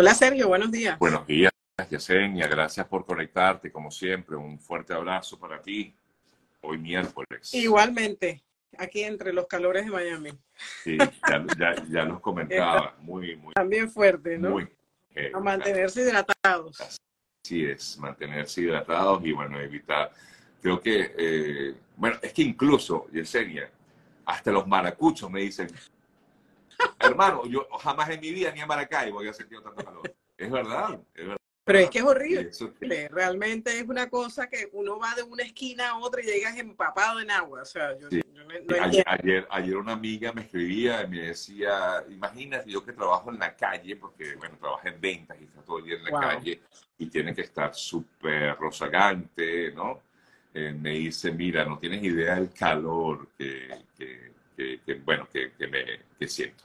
Hola Sergio, buenos días. Buenos días, Yesenia. Gracias por conectarte, como siempre. Un fuerte abrazo para ti hoy miércoles. Igualmente, aquí entre los calores de Miami. Sí, ya, ya, nos comentaba. Muy, muy. También fuerte, ¿no? Muy. Eh, A mantenerse hidratados. Así es, mantenerse hidratados y bueno, evitar. Creo que, eh, bueno, es que incluso, Yesenia, hasta los maracuchos me dicen, hermano, yo jamás en mi vida ni en Maracay voy a sentir tanto calor. Es verdad, es verdad. Pero es que es horrible. Realmente es una cosa que uno va de una esquina a otra y llegas empapado en agua. O sea, yo, ayer, ayer, una amiga me escribía y me decía, imagínate yo que trabajo en la calle, porque bueno, trabajo en ventas y está todo el día en la calle y tiene que estar súper rozagante, ¿no? Eh, me dice, mira, no tienes idea del calor que, que, bueno, que, me que siento.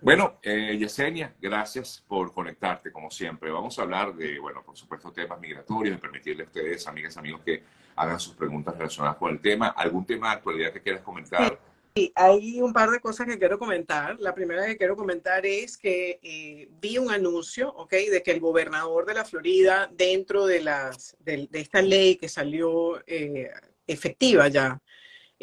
Bueno, eh, Yesenia, gracias por conectarte como siempre. Vamos a hablar de, bueno, por supuesto, temas migratorios y permitirle a ustedes, amigas, amigos, que hagan sus preguntas relacionadas con el tema. ¿Algún tema actualidad que quieras comentar? Sí, hay un par de cosas que quiero comentar. La primera que quiero comentar es que eh, vi un anuncio, ¿ok? De que el gobernador de la Florida, dentro de, las, de, esta ley que salió eh, efectiva ya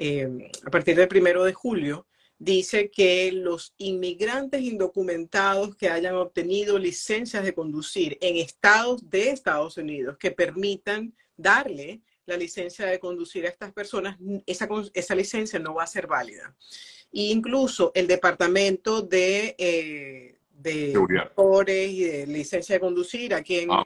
eh, a partir del primero de julio, dice que los inmigrantes indocumentados que hayan obtenido licencias de conducir en estados de Estados Unidos que permitan darle la licencia de conducir a estas personas, esa, esa licencia no va a ser válida. E incluso el departamento de, eh, de y de licencia de conducir aquí en, ah,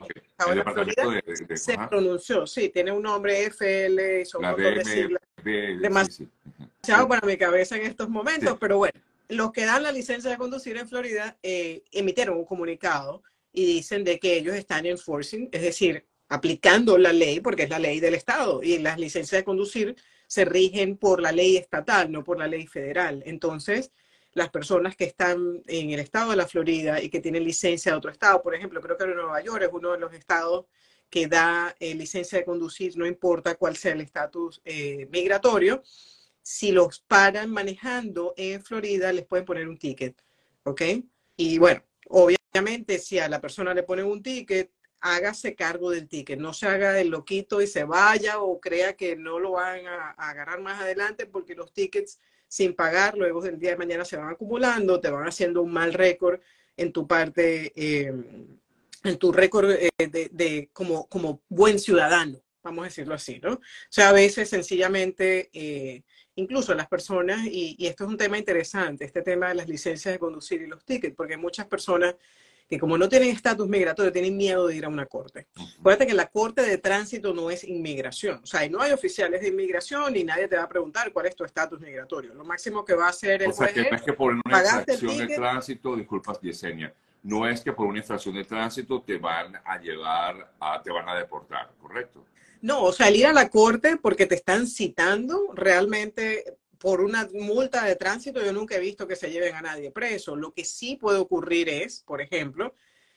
la Florida se pronunció, sí, tiene un nombre FL, son un de demasiado para mi cabeza en estos momentos, pero bueno, los que dan la licencia de conducir en Florida eh, emitieron un comunicado y dicen de que ellos están enforcing, es decir, aplicando la ley, porque es la ley del Estado, y las licencias de conducir se rigen por la ley estatal, no por la ley federal. Entonces, las personas que están en el estado de la Florida y que tienen licencia de otro estado, por ejemplo, creo que Nueva York es uno de los estados que da eh, licencia de conducir, no importa cuál sea el estatus eh, migratorio, si los paran manejando en Florida, les pueden poner un ticket, ¿ok? Y bueno, obviamente si a la persona le ponen un ticket, hágase cargo del ticket, no se haga el loquito y se vaya o crea que no lo van a, agarrar más adelante porque los tickets sin pagar luego del día de mañana se van acumulando, te van haciendo un mal récord en tu parte, eh, en tu récord eh, de, como, como buen ciudadano, vamos a decirlo así, ¿no? O sea, a veces sencillamente, eh, incluso las personas, y, y, esto es un tema interesante, este tema de las licencias de conducir y los tickets, porque muchas personas que como no tienen estatus migratorio, tienen miedo de ir a una corte. Acuérdate que la corte de tránsito no es inmigración. O sea, no hay oficiales de inmigración y nadie te va a preguntar cuál es tu estatus migratorio. Lo máximo que va a hacer el o sea, que no es que por una infracción de tránsito, disculpas, Yesenia, no es que por una infracción de tránsito te van a llevar a, te van a deportar, ¿correcto? No, o sea, el ir a la corte porque te están citando realmente por una multa de tránsito, yo nunca he visto que se lleven a nadie preso. Lo que sí puede ocurrir es, por ejemplo,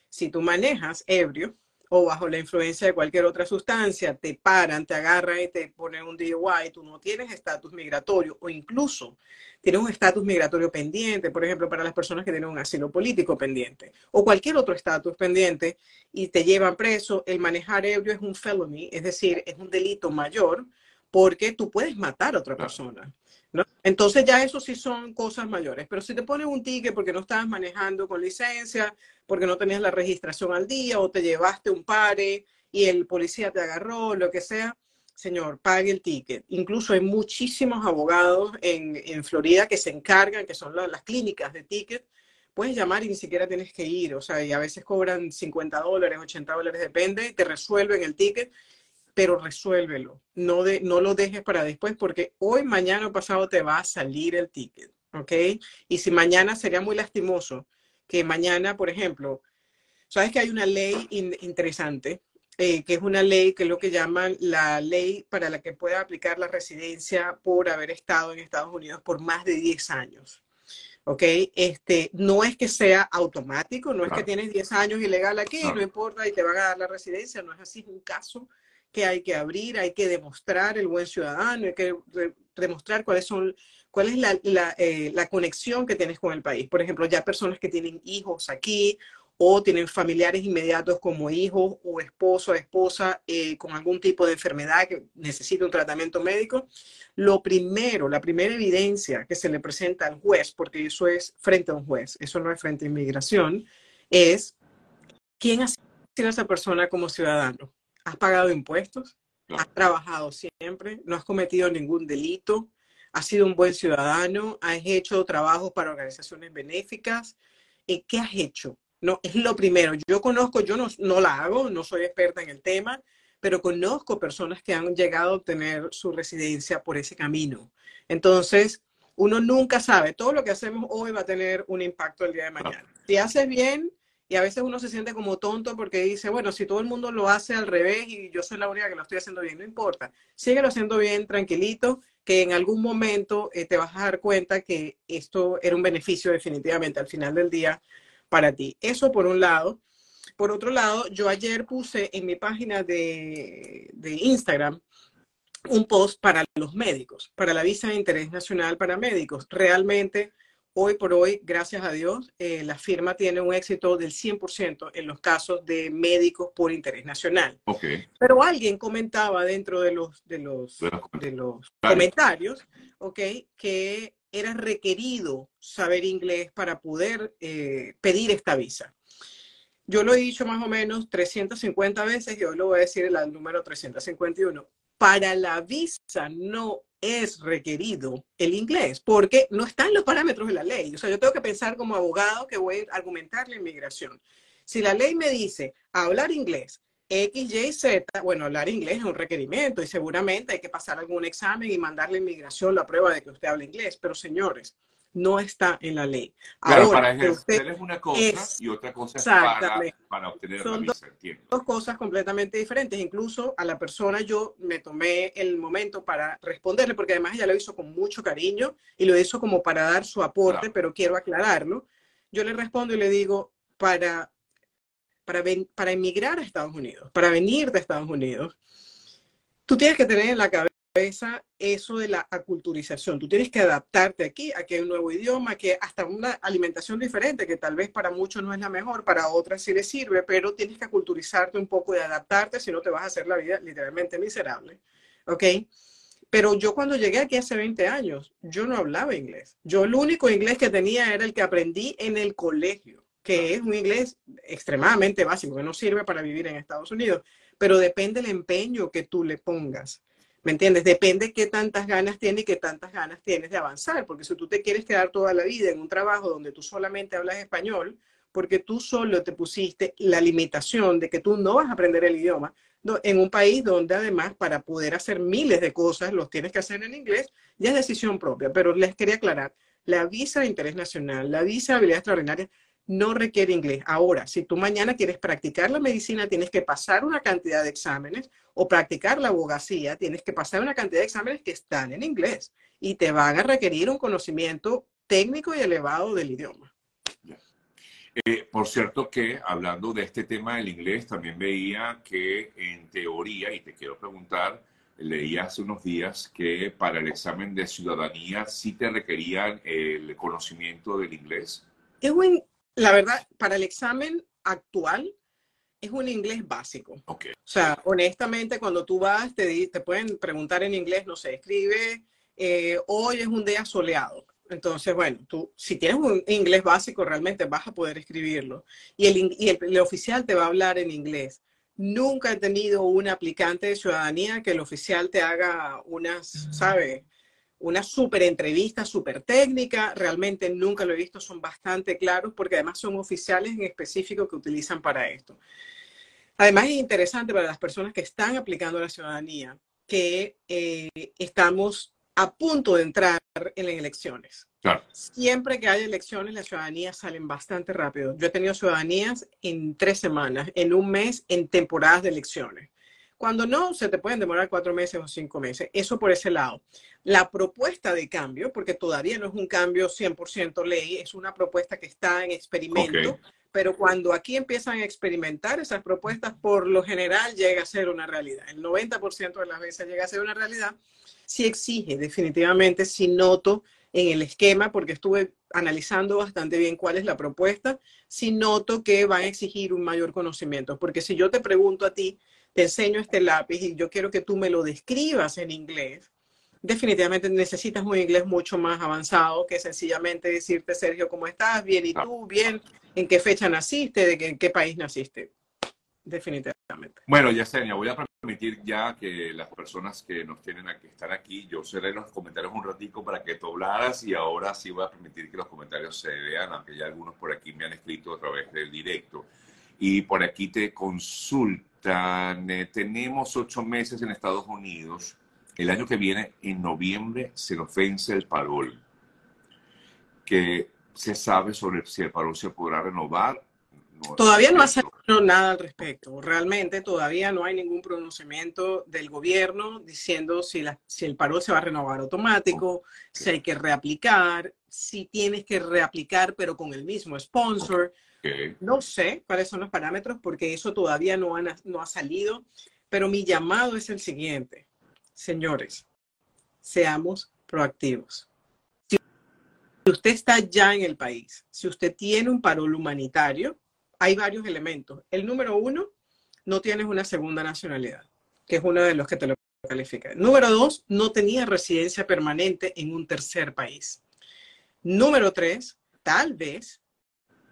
si tú manejas ebrio, o bajo la influencia de cualquier otra sustancia, te paran, te agarran y te ponen un DUI, tú no tienes estatus migratorio o incluso tienes un estatus migratorio pendiente, por ejemplo, para las personas que tienen un asilo político pendiente o cualquier otro estatus pendiente y te llevan preso, el manejar ebrio es un felony, es decir, es un delito mayor porque tú puedes matar a otra persona. Entonces ya eso sí son cosas mayores, pero si te ponen un ticket porque no estabas manejando con licencia, porque no tenías la registración al día o te llevaste un pare y el policía te agarró, lo que sea, señor, pague el ticket. Incluso hay muchísimos abogados en, en Florida que se encargan, que son las clínicas de ticket, puedes llamar y ni siquiera tienes que ir, o sea, y a veces cobran 50 dólares, 80 dólares, depende, te resuelven el ticket pero resuélvelo. No, de, no lo dejes para después porque hoy, mañana o pasado te va a salir el ticket, ¿ok? Y si mañana sería muy lastimoso que mañana, por ejemplo, sabes que hay una ley interesante, eh, que es una ley que es lo que llaman la ley para la que pueda aplicar la residencia por haber estado en Estados Unidos por más de 10 años. ¿ok? Este, no es que sea automático, no es que tienes 10 años ilegal aquí, no. no. importa y te van a dar la residencia, no es así, es un caso hay que abrir, hay que demostrar el buen ciudadano, hay que demostrar cuáles son, cuál es la, la, eh, la, conexión que tienes con el país. Por ejemplo, ya personas que tienen hijos aquí o tienen familiares inmediatos como hijos o esposo o esposa eh, con algún tipo de enfermedad que necesita un tratamiento médico, lo primero, la primera evidencia que se le presenta al juez, porque eso es frente a un juez, eso no es frente a inmigración, es quién ha sido esa persona como ciudadano. ¿Has pagado impuestos? ¿Has trabajado siempre? ¿No has cometido ningún delito? ¿Has sido un buen ciudadano? ¿Has hecho trabajos para organizaciones benéficas? ¿Qué has hecho? No, es lo primero. Yo conozco, yo no, no la hago, no soy experta en el tema, pero conozco personas que han llegado a obtener su residencia por ese camino. Entonces, uno nunca sabe, todo lo que hacemos hoy va a tener un impacto el día de mañana. Si haces bien, y a veces uno se siente como tonto porque dice, bueno, si todo el mundo lo hace al revés y yo soy la única que lo estoy haciendo bien, no importa. Síguelo haciendo bien, tranquilito, que en algún momento eh, te vas a dar cuenta que esto era un beneficio definitivamente al final del día para ti. Eso por un lado. Por otro lado, yo ayer puse en mi página de, de Instagram un post para los médicos, para la visa de interés nacional para médicos. Realmente hoy por hoy, gracias a Dios, eh, la firma tiene un éxito del 100% en los casos de médicos por interés nacional. Okay. Pero alguien comentaba dentro de los, de los, de los comentarios, okay, que era requerido saber inglés para poder eh, pedir esta visa. Yo lo he dicho más o menos 350 veces y hoy lo voy a decir el número 351. Para la visa no es requerido el inglés, porque no están los parámetros de la ley. O sea, yo tengo que pensar como abogado que voy a argumentar la inmigración. Si la ley me dice hablar inglés, X, Y, Z, bueno, hablar inglés es un requerimiento y seguramente hay que pasar algún examen y mandarle a inmigración la prueba de que usted habla inglés. Pero señores, no está en la ley. Ahora, para ejercer es una cosa y otra cosa es para, obtener la visa, Dos cosas completamente diferentes. Incluso a la persona yo me tomé el momento para responderle, porque además ella lo hizo con mucho cariño y lo hizo como para dar su aporte, pero quiero aclararlo. Yo le respondo y le digo, para, para, para emigrar a Estados Unidos, para venir de Estados Unidos, tú tienes que tener en la cabeza eso de la aculturización. Tú tienes que adaptarte aquí, a que hay un nuevo idioma, que hasta una alimentación diferente, que tal vez para muchos no es la mejor, para otras sí les sirve, pero tienes que aculturizarte un poco y adaptarte, si no te vas a hacer la vida literalmente miserable. ¿Ok? Pero yo cuando llegué aquí hace 20 años, yo no hablaba inglés. Yo el único inglés que tenía era el que aprendí en el colegio, que es un inglés extremadamente básico, que no sirve para vivir en Estados Unidos, pero depende del empeño que tú le pongas. ¿Me entiendes? Depende qué tantas ganas tienes y qué tantas ganas tienes de avanzar, porque si tú te quieres quedar toda la vida en un trabajo donde tú solamente hablas español, porque tú solo te pusiste la limitación de que tú no vas a aprender el idioma, en un país donde además para poder hacer miles de cosas los tienes que hacer en inglés, ya es decisión propia. Pero les quería aclarar, la visa de interés nacional, la visa de habilidad extraordinaria, no requiere inglés. Ahora, si tú mañana quieres practicar la medicina, tienes que pasar una cantidad de exámenes o practicar la abogacía, tienes que pasar una cantidad de exámenes que están en inglés y te van a requerir un conocimiento técnico y elevado del idioma. Eh, por cierto que hablando de este tema del inglés, también veía que en teoría, y te quiero preguntar, leí hace unos días que para el examen de ciudadanía sí te requerían el conocimiento del inglés. Es un, la verdad, para el examen actual es un inglés básico. O sea, honestamente, cuando tú vas, te, te pueden preguntar en inglés, no sé, escribe, eh, hoy es un día soleado. Entonces, bueno, tú, si tienes un inglés básico, realmente vas a poder escribirlo. Y el, y el oficial te va a hablar en inglés. Nunca he tenido un aplicante de ciudadanía que el oficial te haga unas, ¿sabes? Una súper entrevista, súper técnica. Realmente nunca lo he visto, son bastante claros porque además son oficiales en específico que utilizan para esto. Además es interesante para las personas que están aplicando la ciudadanía que eh, estamos a punto de entrar en las elecciones. Siempre que hay elecciones, las ciudadanías salen bastante rápido. Yo he tenido ciudadanías en tres semanas, en un mes, en temporadas de elecciones. Cuando no, se te pueden demorar cuatro meses o cinco meses. Eso por ese lado. La propuesta de cambio, porque todavía no es un cambio 100% ley, es una propuesta que está en experimento, pero cuando aquí empiezan a experimentar esas propuestas, por lo general llega a ser una realidad. El 90% de las veces llega a ser una realidad. Si exige definitivamente, si noto en el esquema, porque estuve analizando bastante bien cuál es la propuesta, si noto que van a exigir un mayor conocimiento. Porque si yo te pregunto a ti, te enseño este lápiz y yo quiero que tú me lo describas en inglés, definitivamente necesitas un inglés mucho más avanzado que sencillamente decirte, Sergio, ¿cómo estás? Bien, ¿y tú? Bien, ¿en qué fecha naciste? ¿De qué, en qué país naciste? Definitivamente. Bueno, Yesenia, voy a permitir ya que las personas que nos tienen que estar aquí, yo cerré los comentarios un ratico para que tú hablaras y ahora sí voy a permitir que los comentarios se vean, aunque ya algunos por aquí me han escrito a través del directo. Y por aquí te consultan, eh, tenemos ocho meses en Estados Unidos, el año que viene, en noviembre, se nos vence el parol. ¿Qué se sabe sobre si el parol se podrá renovar todavía no ha salido nada al respecto. Realmente todavía no hay ningún pronunciamiento del gobierno diciendo si, la, si el paro se va a renovar automático, si hay que reaplicar, si tienes que reaplicar pero con el mismo sponsor. No sé cuáles son los parámetros porque eso todavía no, no ha salido, pero mi llamado es el siguiente. Señores, seamos proactivos. Si usted está ya en el país, si usted tiene un paro humanitario, hay varios elementos. El número uno, no tienes una segunda nacionalidad, que es uno de los que te lo califica. Número dos, no tenías residencia permanente en un tercer país. Número tres, tal vez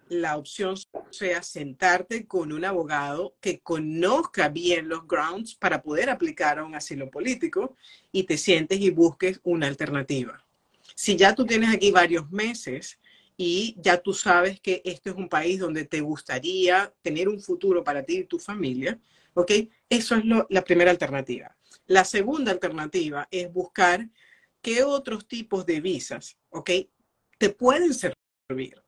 la opción sea sentarte con un abogado que conozca bien los grounds para poder aplicar a un asilo político y te sientes y busques una alternativa. Si ya tú tienes aquí varios meses y ya tú sabes que este es un país donde te gustaría tener un futuro para ti y tu familia, ¿ok? Eso es la primera alternativa. La segunda alternativa es buscar qué otros tipos de visas, ¿ok? Te pueden servir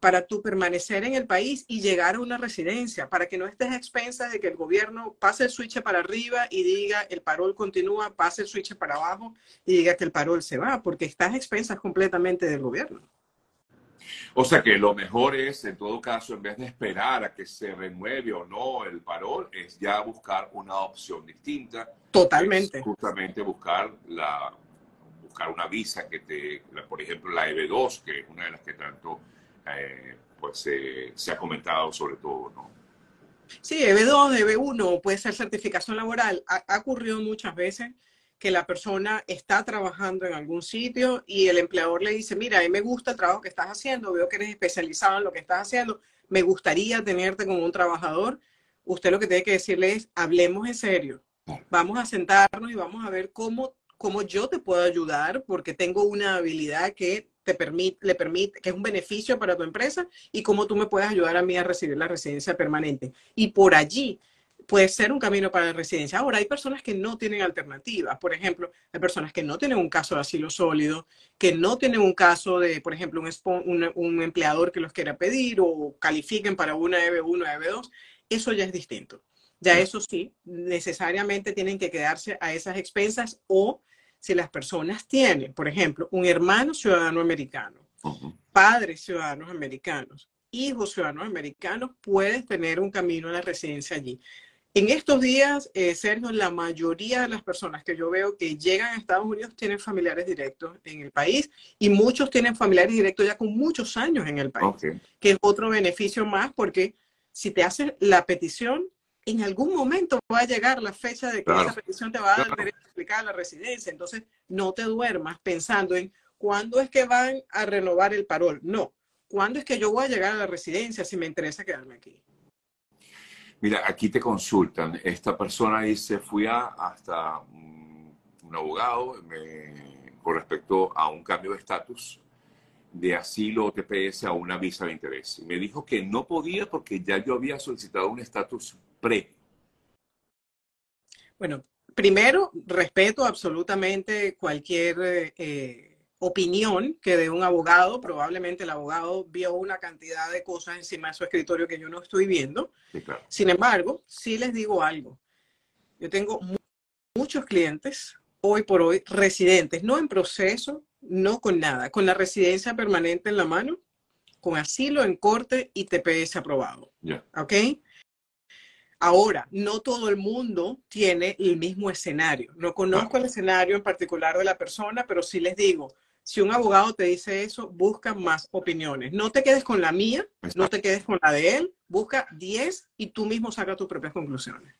para tú permanecer en el país y llegar a una residencia, para que no estés a expensas de que el gobierno pase el switch para arriba y diga el parol continúa, pase el switch para abajo y diga que el parol se va, porque estás a expensas completamente del gobierno. O sea que lo mejor es, en todo caso, en vez de esperar a que se renueve o no el parol, es ya buscar una opción distinta. Totalmente. justamente buscar la buscar una visa que te, por ejemplo, la EB2, que es una de las que tanto eh, pues se ha comentado sobre todo, ¿no? Sí, EB2, EB1, puede ser certificación laboral. ha ocurrido muchas veces que la persona está trabajando en algún sitio y el empleador le dice, mira, a mí me gusta el trabajo que estás haciendo, veo que eres especializado en lo que estás haciendo, me gustaría tenerte como un trabajador. Usted lo que tiene que decirle es, hablemos en serio, vamos a sentarnos y vamos a ver cómo, cómo yo te puedo ayudar porque tengo una habilidad que te permite, le permite, que es un beneficio para tu empresa y cómo tú me puedes ayudar a mí a recibir la residencia permanente. Y por allí puede ser un camino para la residencia. Ahora, hay personas que no tienen alternativas. Por ejemplo, hay personas que no tienen un caso de asilo sólido, que no tienen un caso de, por ejemplo, un, un, empleador que los quiera pedir o califiquen para una EB1, EB2. Eso ya es distinto. Ya eso sí, necesariamente tienen que quedarse a esas expensas o si las personas tienen, por ejemplo, un hermano ciudadano americano, padres ciudadanos americanos, hijos ciudadanos americanos, puedes tener un camino a la residencia allí. En estos días, eh, Sergio, la mayoría de las personas que yo veo que llegan a Estados Unidos tienen familiares directos en el país y muchos tienen familiares directos ya con muchos años en el país, que es otro beneficio más porque si te haces la petición, en algún momento va a llegar la fecha de que esa petición te va a dar derecho a explicar la residencia. Entonces, no te duermas pensando en cuándo es que van a renovar el parol. No, cuándo es que yo voy a llegar a la residencia si me interesa quedarme aquí. Mira, aquí te consultan. Esta persona dice, fui a, hasta un, abogado con respecto a un cambio de estatus de asilo o TPS a una visa de interés. Y me dijo que no podía porque ya yo había solicitado un estatus pre. Bueno, primero, respeto absolutamente cualquier eh, opinión que de un abogado, probablemente el abogado vio una cantidad de cosas encima de su escritorio que yo no estoy viendo. Sin embargo, sí les digo algo. Yo tengo muchos clientes hoy por hoy residentes, no en proceso, no con nada, con la residencia permanente en la mano, con asilo en corte y TPS aprobado. ¿Ok? Ahora, no todo el mundo tiene el mismo escenario. No conozco el escenario en particular de la persona, pero sí les digo, si un abogado te dice eso, busca más opiniones. No te quedes con la mía, no te quedes con la de él, busca 10 y tú mismo saca tus propias conclusiones.